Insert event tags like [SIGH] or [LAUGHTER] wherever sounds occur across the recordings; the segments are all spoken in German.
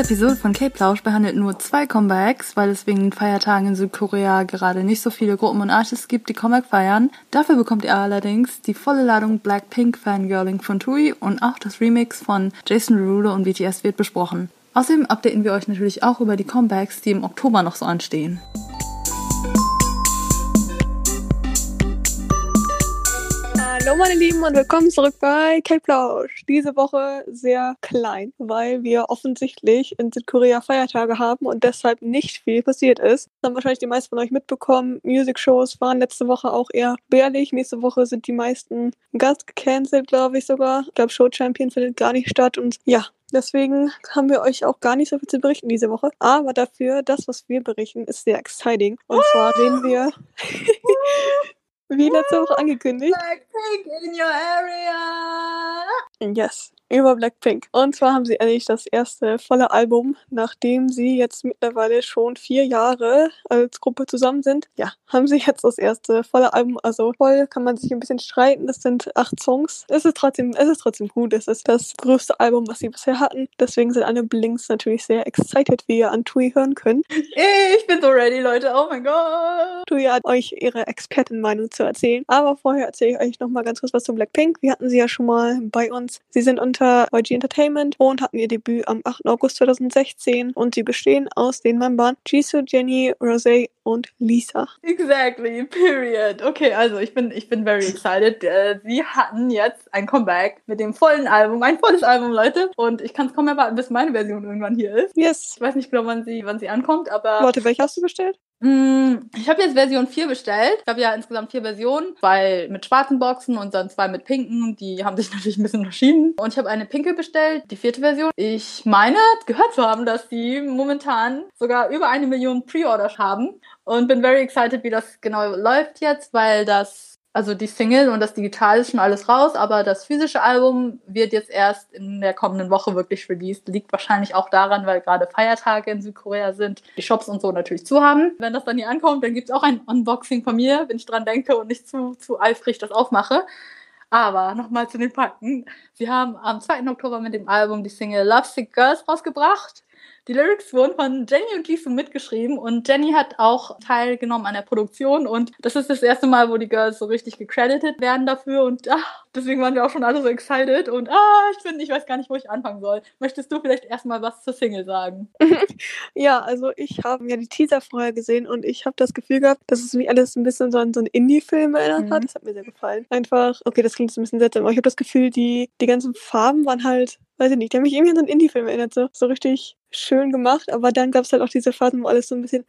Diese Episode von K-Plausch behandelt nur zwei Comebacks, weil es wegen Feiertagen in Südkorea gerade nicht so viele Gruppen und Artists gibt, die Comeback feiern. Dafür bekommt ihr allerdings die volle Ladung Blackpink Fangirling von Tui und auch das Remix von Jason Derulo und BTS wird besprochen. Außerdem updaten wir euch natürlich auch über die Comebacks, die im Oktober noch so anstehen. Hallo meine Lieben und willkommen zurück bei K-Plausch. Diese Woche sehr klein, weil wir offensichtlich in Südkorea Feiertage haben und deshalb nicht viel passiert ist. Das haben wahrscheinlich die meisten von euch mitbekommen. Music-Shows waren letzte Woche auch eher bärlich. Nächste Woche sind die meisten ganz gecancelt, glaube ich sogar. Ich glaube, Show Champion findet gar nicht statt und ja, Deswegen haben wir euch auch gar nicht so viel zu berichten diese Woche. Aber dafür, das, was wir berichten, ist sehr exciting. Und zwar reden wir [LAUGHS] Wie letzte Woche angekündigt. Blackpink in your area. Yes, über Blackpink. Und zwar haben sie endlich das erste volle Album, nachdem sie jetzt mittlerweile schon vier Jahre als Gruppe zusammen sind. Ja, haben sie jetzt das erste volle Album. Also voll kann man sich ein bisschen streiten. Das sind acht Songs. Es ist trotzdem, es ist trotzdem gut. Es ist das größte Album, was sie bisher hatten. Deswegen sind alle Blinks natürlich sehr excited, wie ihr an Tui hören könnt. Ich bin so ready, Leute. Oh mein Gott. Tui hat euch ihre Expertenmeinung zu erzählen. Aber vorher erzähle ich euch noch mal ganz kurz was zu Blackpink. Wir hatten sie ja schon mal bei uns. Sie sind unter YG Entertainment und hatten ihr Debüt am 8. August 2016 und sie bestehen aus den Membern Jisoo, Jenny, Rosé und Lisa. Exactly, period. Okay, also ich bin, ich bin very excited. Äh, sie hatten jetzt ein Comeback mit dem vollen Album, ein volles Album, Leute. Und ich kann es kaum erwarten, bis meine Version irgendwann hier ist. Yes. Ich weiß nicht genau, wann sie, wann sie ankommt, aber. Warte, welche hast du bestellt? Mm, Ich habe jetzt Version 4 bestellt. Ich habe ja insgesamt vier Versionen. Zwei mit schwarzen Boxen und dann zwei mit pinken. Die haben sich [LAUGHS] natürlich ein bisschen unterschieden. Und ich habe eine pinke bestellt, die vierte Version. Ich meine, gehört zu haben, dass die momentan sogar über eine Million Pre-Orders haben. Und bin very excited, wie das genau läuft jetzt, weil das, also die Single und das Digital ist schon alles raus, aber das physische Album wird jetzt erst in der kommenden Woche wirklich released. Liegt wahrscheinlich auch daran, weil gerade Feiertage in Südkorea sind, die Shops und so natürlich zu haben. Wenn das dann hier ankommt, dann gibt's auch ein Unboxing von mir, wenn ich dran denke und nicht zu, zu eifrig das aufmache. Aber nochmal zu den Fakten. Sie haben am 2. Oktober mit dem Album die Single Lovesick Girls rausgebracht. Die Lyrics wurden von Jenny und Jisoo mitgeschrieben und Jenny hat auch teilgenommen an der Produktion und das ist das erste Mal, wo die Girls so richtig gecredited werden dafür und ach, deswegen waren wir auch schon alle so excited und ah, ich finde, ich weiß gar nicht, wo ich anfangen soll. Möchtest du vielleicht erstmal was zur Single sagen? [LAUGHS] Ja, also ich habe mir die Teaser vorher gesehen und ich habe das Gefühl gehabt, dass es mich alles ein bisschen so an so einen Indie-Film erinnert hat. Mhm. Das hat mir sehr gefallen. Einfach, okay, das klingt jetzt ein bisschen seltsam, aber ich habe das Gefühl, die, die ganzen Farben waren halt, weiß ich nicht, die haben mich irgendwie an so einen Indie-Film erinnert. So, so richtig schön gemacht, aber dann gab es halt auch diese Phasen, wo alles so ein bisschen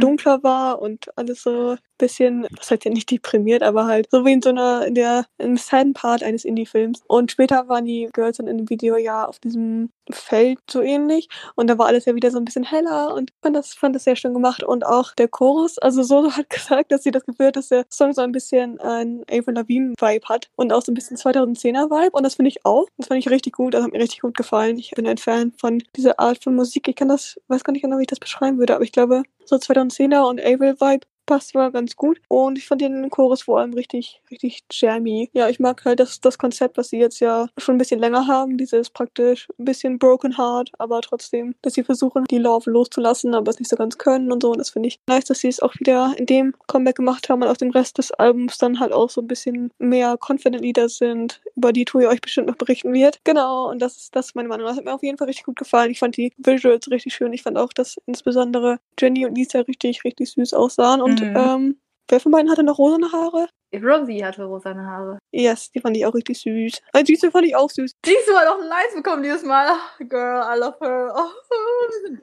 dunkler war und alles so bisschen, was heißt ja nicht deprimiert, aber halt so wie in so einer, in der, im Sad Part eines Indie-Films. Und später waren die Girls dann in dem Video ja auf diesem Feld so ähnlich und da war alles ja wieder so ein bisschen heller und fand das, fand das sehr schön gemacht und auch der Chorus, also so [LAUGHS] hat gesagt, dass sie das Gefühl hat, dass der Song so ein bisschen ein Avril Lavigne Vibe hat und auch so ein bisschen 2010er Vibe und das finde ich auch. Das fand ich richtig gut, das hat mir richtig gut gefallen. Ich bin ein Fan von dieser Art von Musik. Ich kann das, weiß gar nicht genau, wie ich das beschreiben würde, aber ich glaube, so 2010er und Avril Vibe passt war ganz gut. Und ich fand den Chorus vor allem richtig, richtig jammy. Ja, ich mag halt das, das Konzept, was sie jetzt ja schon ein bisschen länger haben. Dieses praktisch ein bisschen broken heart, aber trotzdem, dass sie versuchen, die Love loszulassen, aber es nicht so ganz können und so. Und das finde ich nice, dass sie es auch wieder in dem Comeback gemacht haben und auf dem Rest des Albums dann halt auch so ein bisschen mehr confident Lieder sind, über die Tui euch bestimmt noch berichten wird. Genau, und das ist, das meine Meinung. Das hat mir auf jeden Fall richtig gut gefallen. Ich fand die Visuals richtig schön. Ich fand auch, dass insbesondere Jenny und Lisa richtig, richtig süß aussahen. Und Mhm. ähm, wer von beiden hatte noch rosane Haare? Rosie hatte rosane Haare. Yes, die fand ich auch richtig süß. Also diese fand ich auch süß. Jisoo hat auch Lines bekommen dieses Mal. Girl, I love her. Oh,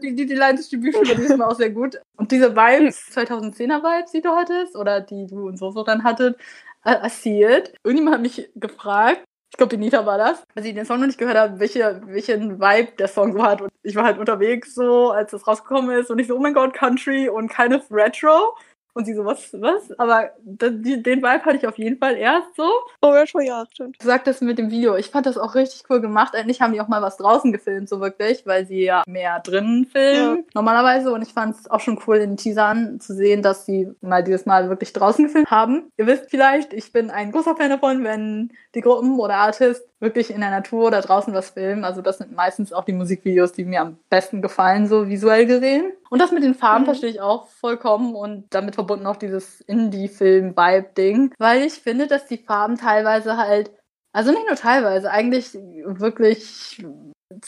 die, die, die Line Distribution war dieses Mal auch sehr gut. Und diese Vibes, 2010er Vibes, die du hattest, oder die du und so so dann hattet, äh, it. Irgendjemand hat mich gefragt, ich glaube, die Nita war das, als ich den Song noch nicht gehört habe, welche, welchen Vibe der Song so hat. Und ich war halt unterwegs so, als das rausgekommen ist und ich so, oh mein Gott, Country und kind of Retro. Und sie so, was, was? Aber den Vibe hatte ich auf jeden Fall erst so. Oh ja, schon, ja, stimmt. Du sagtest mit dem Video, ich fand das auch richtig cool gemacht. Endlich haben die auch mal was draußen gefilmt, so wirklich, weil sie ja mehr drinnen filmen, ja. normalerweise. Und ich fand es auch schon cool in den Teasern zu sehen, dass sie mal dieses Mal wirklich draußen gefilmt haben. Ihr wisst vielleicht, ich bin ein großer Fan davon, wenn die Gruppen oder Artists wirklich in der Natur oder draußen was filmen. Also das sind meistens auch die Musikvideos, die mir am besten gefallen, so visuell gesehen. Und das mit den Farben mhm. verstehe ich auch vollkommen und damit verbunden auch dieses Indie-Film-Vibe-Ding, weil ich finde, dass die Farben teilweise halt also nicht nur teilweise, eigentlich wirklich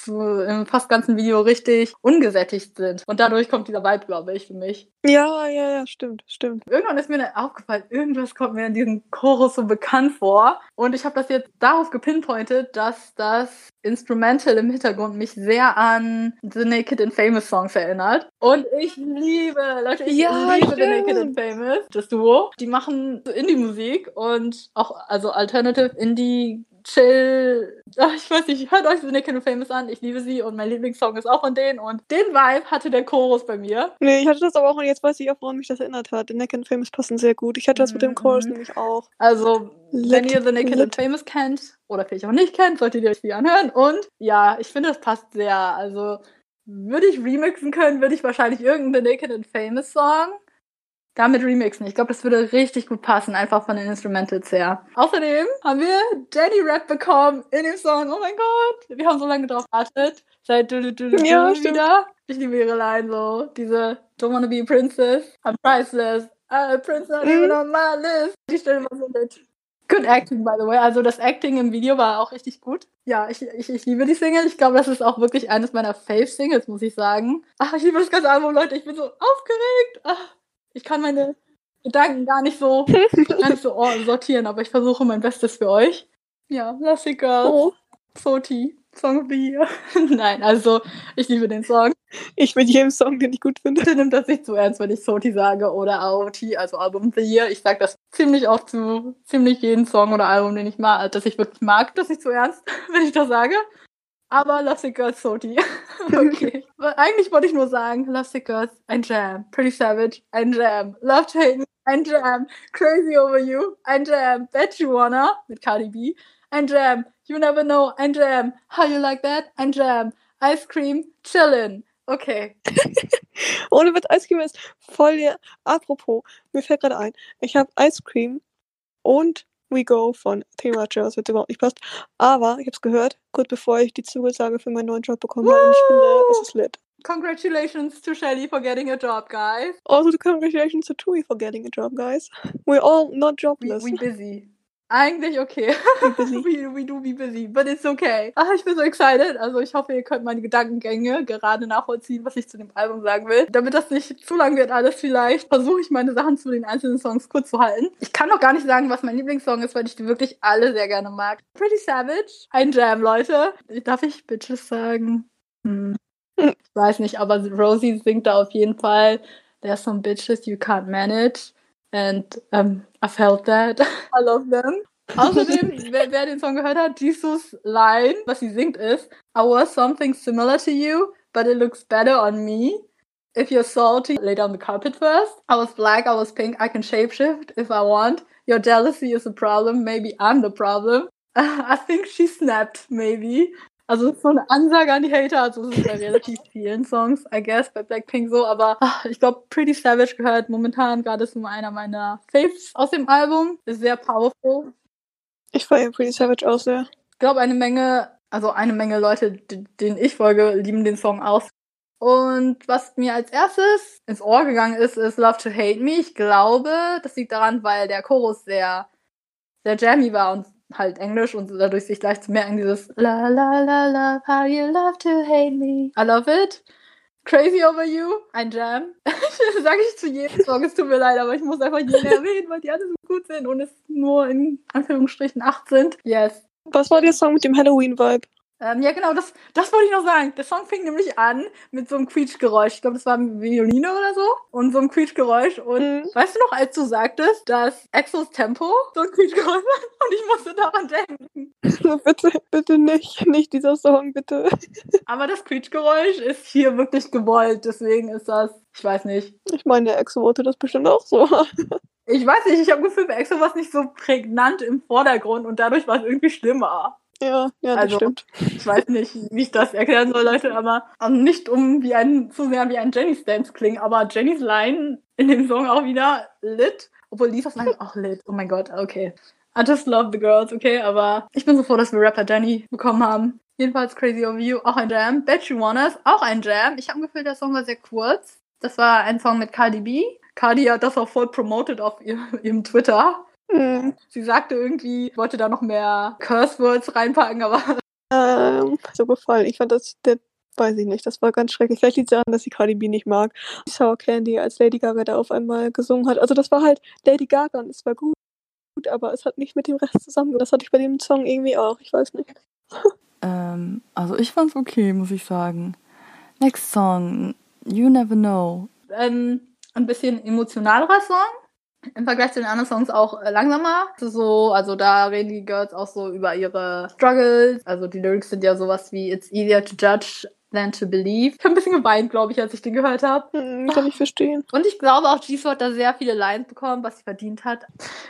im fast ganzen Video richtig ungesättigt sind. Und dadurch kommt dieser Vibe, glaube ich, für mich. Ja, ja, ja, stimmt, stimmt. Irgendwann ist mir dann aufgefallen, irgendwas kommt mir in diesem Chorus so bekannt vor. Und ich habe das jetzt darauf gepinpointet, dass das Instrumental im Hintergrund mich sehr an The Naked and Famous Songs erinnert. Und ich liebe, Leute, ich ja, liebe stimmt. The Naked and Famous, das Duo. Die machen so Indie-Musik und auch, also Alternative Indie chill. Ach, ich weiß nicht, hört euch The Naked and Famous an. Ich liebe sie und mein Lieblingssong ist auch von denen. Und den Vibe hatte der Chorus bei mir. Nee, ich hatte das aber auch und jetzt weiß ich auch, woran mich das erinnert hat. The Naked and Famous passen sehr gut. Ich hatte das mit dem Chorus mhm. nämlich auch. Also, lit, wenn ihr The Naked lit. and Famous kennt oder vielleicht auch nicht kennt, solltet ihr euch die anhören. Und ja, ich finde, das passt sehr. Also, würde ich remixen können, würde ich wahrscheinlich irgendeinen The Naked and Famous Song damit remixen. Ich glaube, das würde richtig gut passen, einfach von den Instrumentals her. Außerdem haben wir Daddy Rap bekommen in dem Song. Oh mein Gott, wir haben so lange drauf gewartet. Seit du, du, du, du ja, wieder. Ich liebe ihre Line so. Diese Don't wanna be a princess, I'm priceless. A princess not even on my list. Die Stelle war so mit. Good acting, by the way. Also das Acting im Video war auch richtig gut. Ja, ich, ich, ich liebe die Single. Ich glaube, das ist auch wirklich eines meiner Fave-Singles, muss ich sagen. Ach, ich liebe das ganze Album, Leute. Ich bin so aufgeregt. Ach. Ich kann meine Gedanken gar nicht so, [LAUGHS] gar nicht so sortieren, aber ich versuche mein Bestes für euch. Ja, Plastic Girls. Oh. Soti. Song of the Year. [LAUGHS] Nein, also ich liebe den Song. Ich mit jedem Song, den ich gut finde. Bitte nimmt das nicht zu ernst, wenn ich Soti sage oder AOT, also Album of the Year. Ich sage das ziemlich oft zu ziemlich jeden Song oder Album, den ich mag, das ich wirklich mag. Das nicht zu ernst, [LAUGHS] wenn ich das sage. Aber Lovesick Girls Soti. [LAUGHS] okay. Eigentlich wollte ich nur sagen, Lovesick Girls, ein Jam. Pretty Savage, ein Jam. Love to ein Jam. Crazy Over You, ein Jam. Bet You Wanna mit Cardi B, ein Jam. You Never Know, ein Jam. How You Like That, ein Jam. Ice Cream, Chillin'. Okay. [LAUGHS] Ohne Witz, Ice Cream ist voll der. Apropos, mir fällt gerade ein, ich habe Ice Cream und We Go von Thema was jetzt überhaupt nicht passt. Aber ich habe es gehört, kurz bevor ich die Zusage für meinen neuen Job bekommen habe. Und ich finde, es ist lit. Congratulations to Shelly for getting a job, guys. Also congratulations to Tui for getting a job, guys. We're all not jobless. We, we busy. Eigentlich okay. we, we do be busy, but it's okay. Ach, ich bin so excited. Also ich hoffe, ihr könnt meine Gedankengänge gerade nachvollziehen, was ich zu dem Album sagen will. Damit das nicht zu lang wird alles vielleicht, versuche ich meine Sachen zu den einzelnen Songs kurz zu halten. Ich kann noch gar nicht sagen, was mein Lieblingssong ist, weil ich die wirklich alle sehr gerne mag. Pretty Savage, ein Jam, Leute. Darf ich Bitches sagen? Hm. Ich weiß nicht, aber Rosie singt da auf jeden Fall. There's some bitches you can't manage. And um, I felt that. [LAUGHS] I love them. Außerdem, [LAUGHS] wer, wer, den Song gehört hat, Jesus Line, was sie singt, ist I was something similar to you, but it looks better on me. If you're salty, lay down the carpet first. I was black, I was pink, I can shapeshift if I want. Your jealousy is a problem, maybe I'm the problem. [LAUGHS] I think she snapped, maybe. Also so eine Ansage an die Hater, also es ist bei relativ vielen Songs, I guess, bei Blackpink so, aber ach, ich glaube, Pretty Savage gehört momentan gerade zu einer meiner Faves aus dem Album. Ist sehr powerful. Ich feiere Pretty Savage auch sehr. Ich glaube, eine Menge, also eine Menge Leute, denen ich folge, lieben den Song aus. Und was mir als erstes ins Ohr gegangen ist, ist Love to Hate Me. Ich glaube, das liegt daran, weil der Chorus sehr, sehr jammy war und halt Englisch und dadurch sich gleich zu merken, dieses La la la la, how you love to hate me. I love it. Crazy Over You, ein Jam. [LAUGHS] das sage ich zu jedem Song, es tut mir leid, aber ich muss einfach jeden erwähnen, weil die alle so gut sind und es nur in Anführungsstrichen acht sind. Yes. Was war der Song mit dem Halloween-Vibe? Ähm, ja, genau, das, das wollte ich noch sagen. Der Song fing nämlich an mit so einem Quietschgeräusch. Ich glaube, das war eine Violine oder so. Und so ein Quietschgeräusch. Und mhm. weißt du noch, als du sagtest, dass Exos Tempo so ein Quietschgeräusch war? [LAUGHS] Und ich musste daran denken. bitte, bitte nicht. Nicht dieser Song, bitte. Aber das Quietschgeräusch ist hier wirklich gewollt. Deswegen ist das, ich weiß nicht. Ich meine, der Exo wollte das bestimmt auch so. ich weiß nicht, ich habe Gefühl, bei Exo war es nicht so prägnant im Vordergrund und dadurch war es irgendwie schlimmer. Ja, ja, das also, stimmt. Ich weiß nicht, wie ich das erklären soll, Leute, aber also nicht um wie ein, zu sehr wie ein Jenny's Dance klingen, aber Jennys Line in dem Song auch wieder lit. Obwohl Lisas Line auch lit. Oh mein Gott, okay. I just love the girls, okay, aber ich bin so froh, dass wir Rapper Jenny bekommen haben. Jedenfalls Crazy Over You, auch ein Jam. Bet You Wanna auch ein Jam. Ich habe gefühlt, der Song war sehr kurz. Das war ein Song mit Cardi B. Cardi hat das auch voll promoted auf ihrem Twitter. Mhm. Sie sagte irgendwie, wollte da noch mehr Curse Words reinpacken, aber. [LAUGHS] Ähm, so gefallen. Ich fand das, der, weiß ich nicht, das war ganz schrecklich. Vielleicht liegt es daran, dass ich Cardi B nicht mag. Sour Candy, als Lady Gaga da auf einmal gesungen hat. Also das war halt Lady Gaga und es war gut, aber es hat nicht mit dem Rest zusammen. Das hatte ich bei dem Song irgendwie auch. Ich weiß nicht. [LAUGHS] ähm, also ich fand's okay, muss ich sagen. Next Song, You Never Know. Ähm, ein bisschen emotionalerer Song im Vergleich zu den anderen Songs auch äh, langsamer. So, also da reden die Girls auch so über ihre Struggles. Also die Lyrics sind ja sowas wie It's easier to judge than to believe. Ich habe ein bisschen geweint, glaube ich, als ich den gehört habe. Hm, kann ich verstehen. Und ich glaube auch, Jisoo hat da sehr viele Lines bekommen, was sie verdient hat.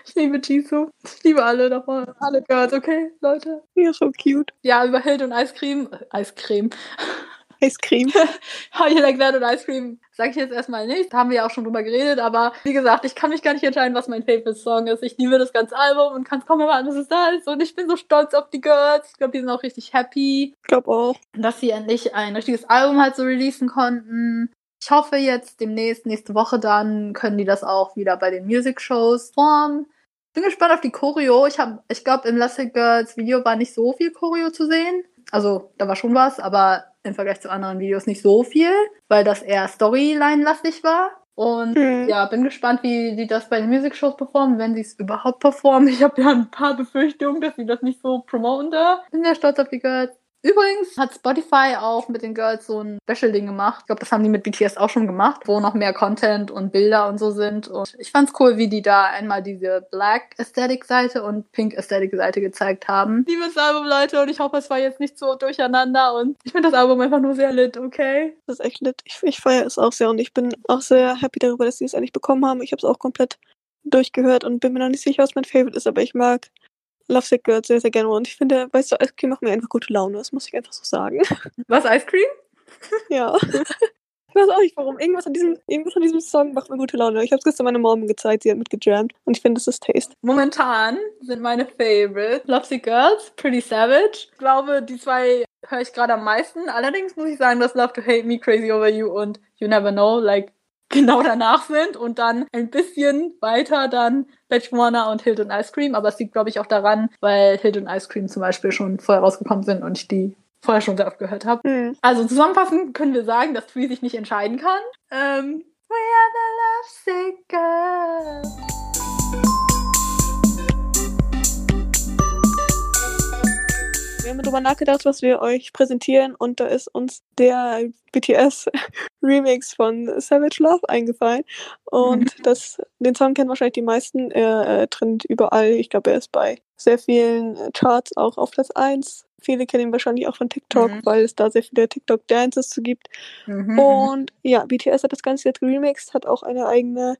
Ich liebe Jisoo. Ich liebe alle davon. Alle Girls, okay, Leute? Ja, so cute. Ja, über Hild und Eiscreme. Äh, [LAUGHS] Eiscreme. Ice Cream. You like that und Ice Cream sage ich jetzt erstmal nicht. Da haben wir ja auch schon drüber geredet, aber wie gesagt, ich kann mich gar nicht entscheiden, was mein Favorite Song ist. Ich liebe das ganze Album und kann es kaum erwarten, dass es da ist. Und ich bin so stolz auf die Girls. Ich glaube, die sind auch richtig happy. Ich glaube auch. Dass sie endlich ein richtiges Album halt so releasen konnten. Ich hoffe jetzt demnächst, nächste Woche dann, können die das auch wieder bei den Music Shows formen. Bin gespannt auf die Choreo. Ich habe, ich glaube, im Lassie Girls Video war nicht so viel Choreo zu sehen. Also, da war schon was, aber im Vergleich zu anderen Videos nicht so viel, weil das eher Storyline-lastig war. Und mhm. ja, bin gespannt, wie die das bei den Music-Shows performen, wenn sie es überhaupt performen. Ich habe ja ein paar Befürchtungen, dass sie das nicht so promoten da. Bin sehr stolz auf die Girls. Übrigens hat Spotify auch mit den Girls so ein Special-Ding gemacht. Ich glaube, das haben die mit BTS auch schon gemacht, wo noch mehr Content und Bilder und so sind. Und ich fand's cool, wie die da einmal diese Black Aesthetic-Seite und Pink Aesthetic-Seite gezeigt haben. Liebes Album, Leute, und ich hoffe, es war jetzt nicht so durcheinander. Und ich finde das Album einfach nur sehr lit, okay? Das ist echt lit. Ich, ich feiere es auch sehr und ich bin auch sehr happy darüber, dass sie es endlich bekommen haben. Ich habe es auch komplett durchgehört und bin mir noch nicht sicher, was mein Favorite ist, aber ich mag Lovesick Girls sehr, sehr gerne. Und ich finde, weißt du, Ice Cream macht mir einfach gute Laune. Das muss ich einfach so sagen. [LAUGHS] Was, Ice Cream? [LAUGHS] ja. Ich weiß auch nicht warum. Irgendwas an diesem, irgendwas an diesem Song macht mir gute Laune. Ich habe es gestern meiner Mom gezeigt, sie hat mitgejammt. Und ich finde, das ist Taste. Momentan sind meine Favorite Lovesick Girls, Pretty Savage. Ich glaube, die zwei höre ich gerade am meisten. Allerdings muss ich sagen, dass Love to Hate Me, Crazy Over You und You Never Know, like, genau danach sind und dann ein bisschen weiter dann Warner und Hilton Ice Cream. Aber es liegt, glaube ich, auch daran, weil Hilton Ice Cream zum Beispiel schon vorher rausgekommen sind und ich die vorher schon sehr oft gehört habe. Mhm. Also zusammenfassend können wir sagen, dass Tree sich nicht entscheiden kann. Ähm, We are the lovesick girls. Wir haben darüber nachgedacht, was wir euch präsentieren und da ist uns der BTS [LAUGHS] Remix von Savage Love eingefallen. Und mhm. das, den Song kennen wahrscheinlich die meisten. Er äh, trennt überall. Ich glaube, er ist bei sehr vielen äh, Charts auch auf Platz 1. Viele kennen ihn wahrscheinlich auch von TikTok, mhm. weil es da sehr viele TikTok-Dances zu gibt. Mhm. Und ja, BTS hat das Ganze jetzt remixed, hat auch eine eigene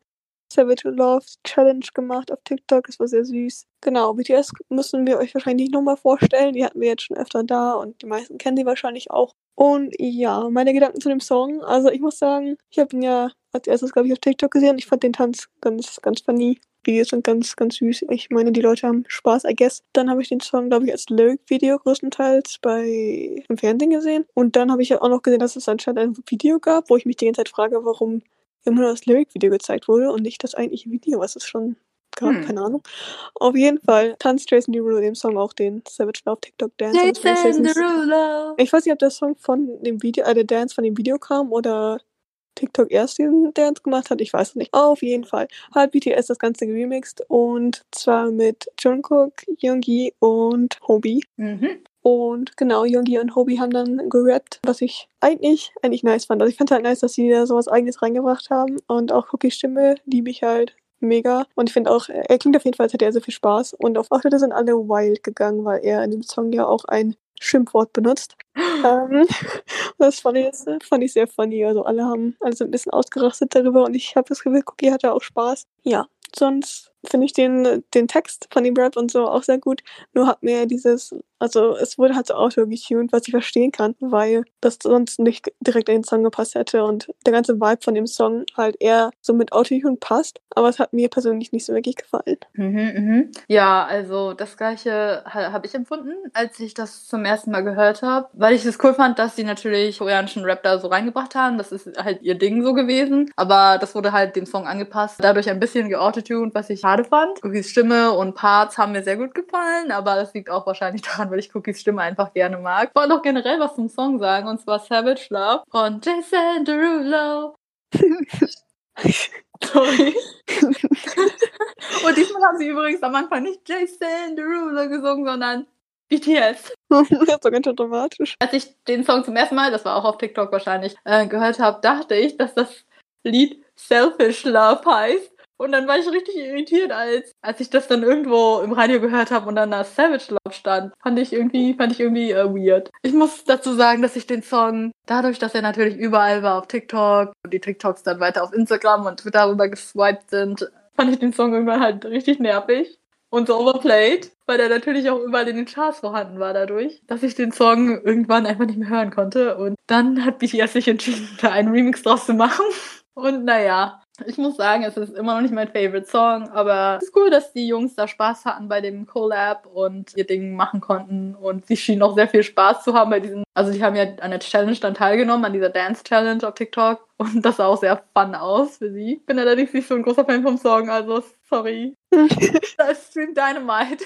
Savage Love Challenge gemacht auf TikTok. Das war sehr süß. Genau, BTS müssen wir euch wahrscheinlich nicht nochmal vorstellen. Die hatten wir jetzt schon öfter da und die meisten kennen die wahrscheinlich auch. Und ja, meine Gedanken zu dem Song. Also ich muss sagen, ich habe ihn ja als erstes, glaube ich, auf TikTok gesehen. Ich fand den Tanz ganz, ganz funny. Videos sind ganz, ganz süß. Ich meine, die Leute haben Spaß, I guess. Dann habe ich den Song, glaube ich, als Lyric-Video größtenteils bei im Fernsehen gesehen. Und dann habe ich ja auch noch gesehen, dass es anscheinend ein Video gab, wo ich mich die ganze Zeit frage, warum immer nur das Lyric-Video gezeigt wurde und nicht das eigentliche Video, was es schon gab, hm. keine Ahnung. Auf jeden Fall tanzt Jason Derulo dem Song auch den Savage Love TikTok Dance. Jason Derulo. Ich weiß nicht, ob der Song von dem Video, äh, der Dance von dem Video kam oder TikTok erst diesen Dance gemacht hat, ich weiß es nicht. Auf jeden Fall hat BTS das Ganze geremixed und zwar mit Jungkook, Yoongi und Hobie. Mhm. Und genau, Yogi und Hobie haben dann gerappt, was ich eigentlich, eigentlich nice fand. Also ich fand halt nice, dass sie da sowas eigenes reingebracht haben. Und auch Cookies Stimme liebe ich halt mega. Und ich finde auch, er klingt auf jeden Fall, als hätte er sehr viel Spaß. Und auf Auftritte sind alle wild gegangen, weil er in dem Song ja auch ein Schimpfwort benutzt. [GASPS] ähm, [LAUGHS] das fand ich, fand ich sehr funny. Also alle haben also ein bisschen ausgerastet darüber und ich habe das Gefühl, Cookie hatte auch Spaß. Ja, sonst finde ich den, den Text von dem Rap und so auch sehr gut. Nur hat mir dieses, also es wurde halt so auto-getuned, was ich verstehen kann, weil das sonst nicht direkt in den Song gepasst hätte und der ganze Vibe von dem Song halt eher so mit Autotune passt. Aber es hat mir persönlich nicht so wirklich gefallen. Mhm, mhm. Ja, also das gleiche habe ich empfunden, als ich das zum ersten Mal gehört habe, weil ich es cool fand, dass sie natürlich koreanischen Rap da so reingebracht haben. Das ist halt ihr Ding so gewesen. Aber das wurde halt dem Song angepasst, dadurch ein bisschen geautotuned, was ich schade fand. Cookies Stimme und Parts haben mir sehr gut gefallen, aber das liegt auch wahrscheinlich daran, weil ich Cookies Stimme einfach gerne mag. Ich wollte noch generell was zum Song sagen, und zwar Savage Love von Jason Derulo. Sorry. und diesmal haben sie übrigens am Anfang nicht Jason Derulo gesungen, sondern BTS. das ist so ganz dramatisch. Als ich den Song zum ersten Mal, das war auch auf TikTok wahrscheinlich, äh, gehört habe, dachte ich, dass das Lied Selfish Love heißt. Und dann war ich richtig irritiert, als, als ich das dann irgendwo im Radio gehört habe und dann da Savage Love stand. Fand ich irgendwie, fand ich irgendwie äh, weird. Ich muss dazu sagen, dass ich den Song, dadurch, dass er natürlich überall war auf TikTok und die TikToks dann weiter auf Instagram und Twitter rüber geswiped sind, fand ich den Song irgendwann halt richtig nervig und so overplayed, weil der natürlich auch überall in den Charts vorhanden war dadurch, dass ich den Song irgendwann einfach nicht mehr hören konnte. Und dann hat BTS sich entschieden, da einen Remix draus zu machen. Und naja, ich muss sagen, es ist immer noch nicht mein Favorite Song, aber es ist cool, dass die Jungs da Spaß hatten bei dem Collab und ihr Ding machen konnten. Und sie schienen auch sehr viel Spaß zu haben bei diesem. Also, sie haben ja an der Challenge dann teilgenommen, an dieser Dance Challenge auf TikTok. Und das sah auch sehr fun aus für sie. Ich bin allerdings nicht so ein großer Fan vom Song, also sorry. [LAUGHS] das ist Stream Dynamite.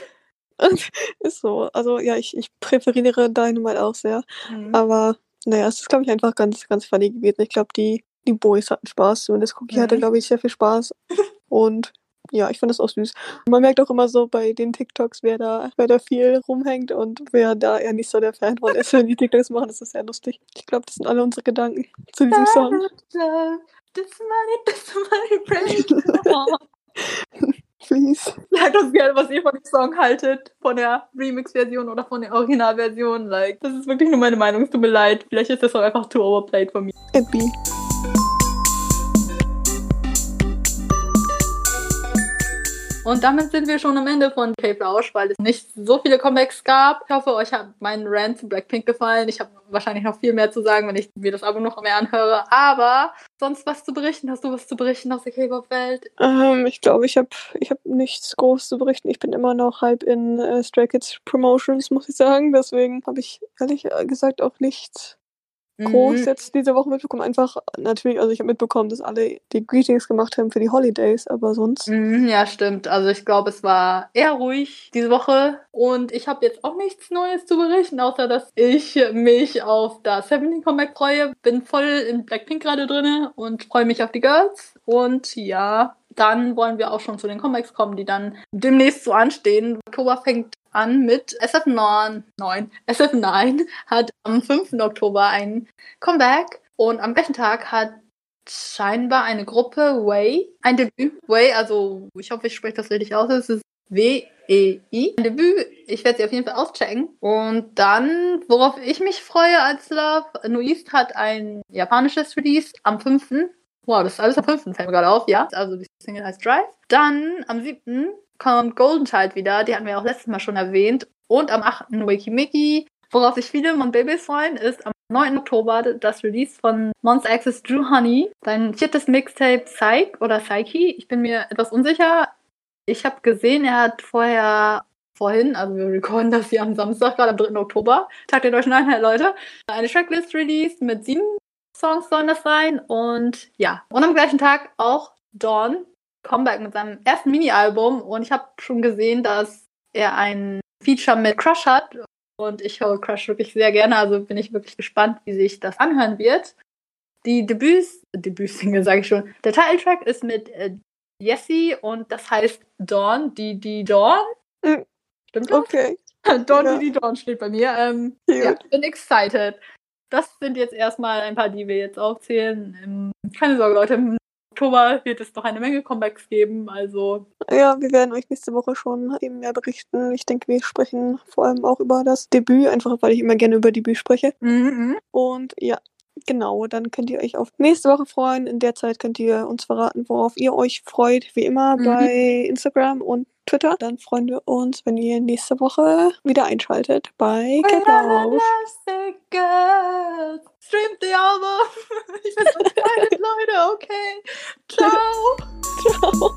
[LAUGHS] ist so. Also, ja, ich, ich präferiere Dynamite auch sehr. Mhm. Aber naja, es ist, glaube ich, einfach ganz, ganz funny gewesen. Ich glaube, die die Boys hatten Spaß. Zumindest Cookie mhm. hatte, glaube ich, sehr viel Spaß. [LAUGHS] Und ja, ich fand das auch süß. Man merkt auch immer so bei den TikToks, wer da, wer da viel rumhängt und wer da eher nicht so der Fan von ist, wenn die TikToks machen. Das ist sehr lustig. Ich glaube, das sind alle unsere Gedanken zu diesem Song. Das money, das money, [LAUGHS] Please. Sagt uns gerne, was ihr von dem Song haltet. Von der Remix-Version oder von der Originalversion. Like, das ist wirklich nur meine Meinung. Es tut mir leid. Vielleicht ist das auch einfach too overplayed von mir. It be. Und damit sind wir schon am Ende von K-Flausch, weil es nicht so viele Comebacks gab. Ich hoffe, euch hat mein Rant zu Blackpink gefallen. Ich habe wahrscheinlich noch viel mehr zu sagen, wenn ich mir das Album noch mehr anhöre. Aber sonst was zu berichten? Hast du was zu berichten aus der K-Pop-Welt? Ähm, ich glaube, ich habe ich hab nichts groß zu berichten. Ich bin immer noch halb in äh, Stray Kids Promotions, muss ich sagen. Deswegen habe ich ehrlich gesagt auch nichts groß mhm. jetzt diese Woche mitbekommen. Einfach natürlich, also ich habe mitbekommen, dass alle die Greetings gemacht haben für die Holidays, aber sonst. Mhm, ja, stimmt. Also ich glaube, es war eher ruhig diese Woche und ich habe jetzt auch nichts Neues zu berichten, außer dass ich mich auf das 17 Comeback freue. Bin voll in Blackpink gerade drin und freue mich auf die Girls. Und ja, dann wollen wir auch schon zu den Comebacks kommen, die dann demnächst so anstehen. Oktober fängt an mit SF9. 9. SF9 hat am 5. Oktober ein Comeback und am gleichen Tag hat scheinbar eine Gruppe Way ein Debüt. Way, also ich hoffe, ich spreche das richtig aus. Es ist W-E-I. Ein Debüt. Ich werde sie auf jeden Fall auschecken. Und dann, worauf ich mich freue als Love, Noist hat ein japanisches Release am 5. Wow, das ist alles am 5. fällt mir gerade auf, ja. Also die Single heißt Drive. Dann am 7 kommt Golden Child wieder, die hatten wir auch letztes Mal schon erwähnt. Und am 8. Wakey Mickey. Worauf sich viele Mon Babies freuen, ist am 9. Oktober das Release von Mons Access Drew Honey, sein viertes Mixtape Psych oder Psyche. Ich bin mir etwas unsicher. Ich habe gesehen, er hat vorher vorhin, also wir recorden das hier am Samstag, gerade am 3. Oktober, Tag der deutschen Einheit, Leute, eine Tracklist released mit sieben Songs sollen das sein und ja. Und am gleichen Tag auch Dawn, Comeback mit seinem ersten Mini-Album und ich habe schon gesehen, dass er ein Feature mit Crush hat und ich höre Crush wirklich sehr gerne, also bin ich wirklich gespannt, wie sich das anhören wird. Die Debüts, Debütsingle sage ich schon, der Titeltrack ist mit äh, Jessie und das heißt Dawn, die, die Dawn. Mhm. Stimmt das? Okay. [LAUGHS] Don't ja. die Dawn steht bei mir. Ähm, ja, bin excited. Das sind jetzt erstmal ein paar, die wir jetzt aufzählen. Ähm, keine Sorge, Leute, im Oktober wird es noch eine Menge Comebacks geben. Also. Ja, wir werden euch nächste Woche schon eben mehr berichten. Ich denke, wir sprechen vor allem auch über das Debüt, einfach weil ich immer gerne über Debüt spreche. Mhm. Und ja, Genau, dann könnt ihr euch auf nächste Woche freuen. In der Zeit könnt ihr uns verraten, worauf ihr euch freut, wie immer mhm. bei Instagram und Twitter. Dann freuen wir uns, wenn ihr nächste Woche wieder einschaltet bei Cat Streamt the Album. [LAUGHS] Ich bin so [LAUGHS] Leute. Okay. Ciao. Ciao.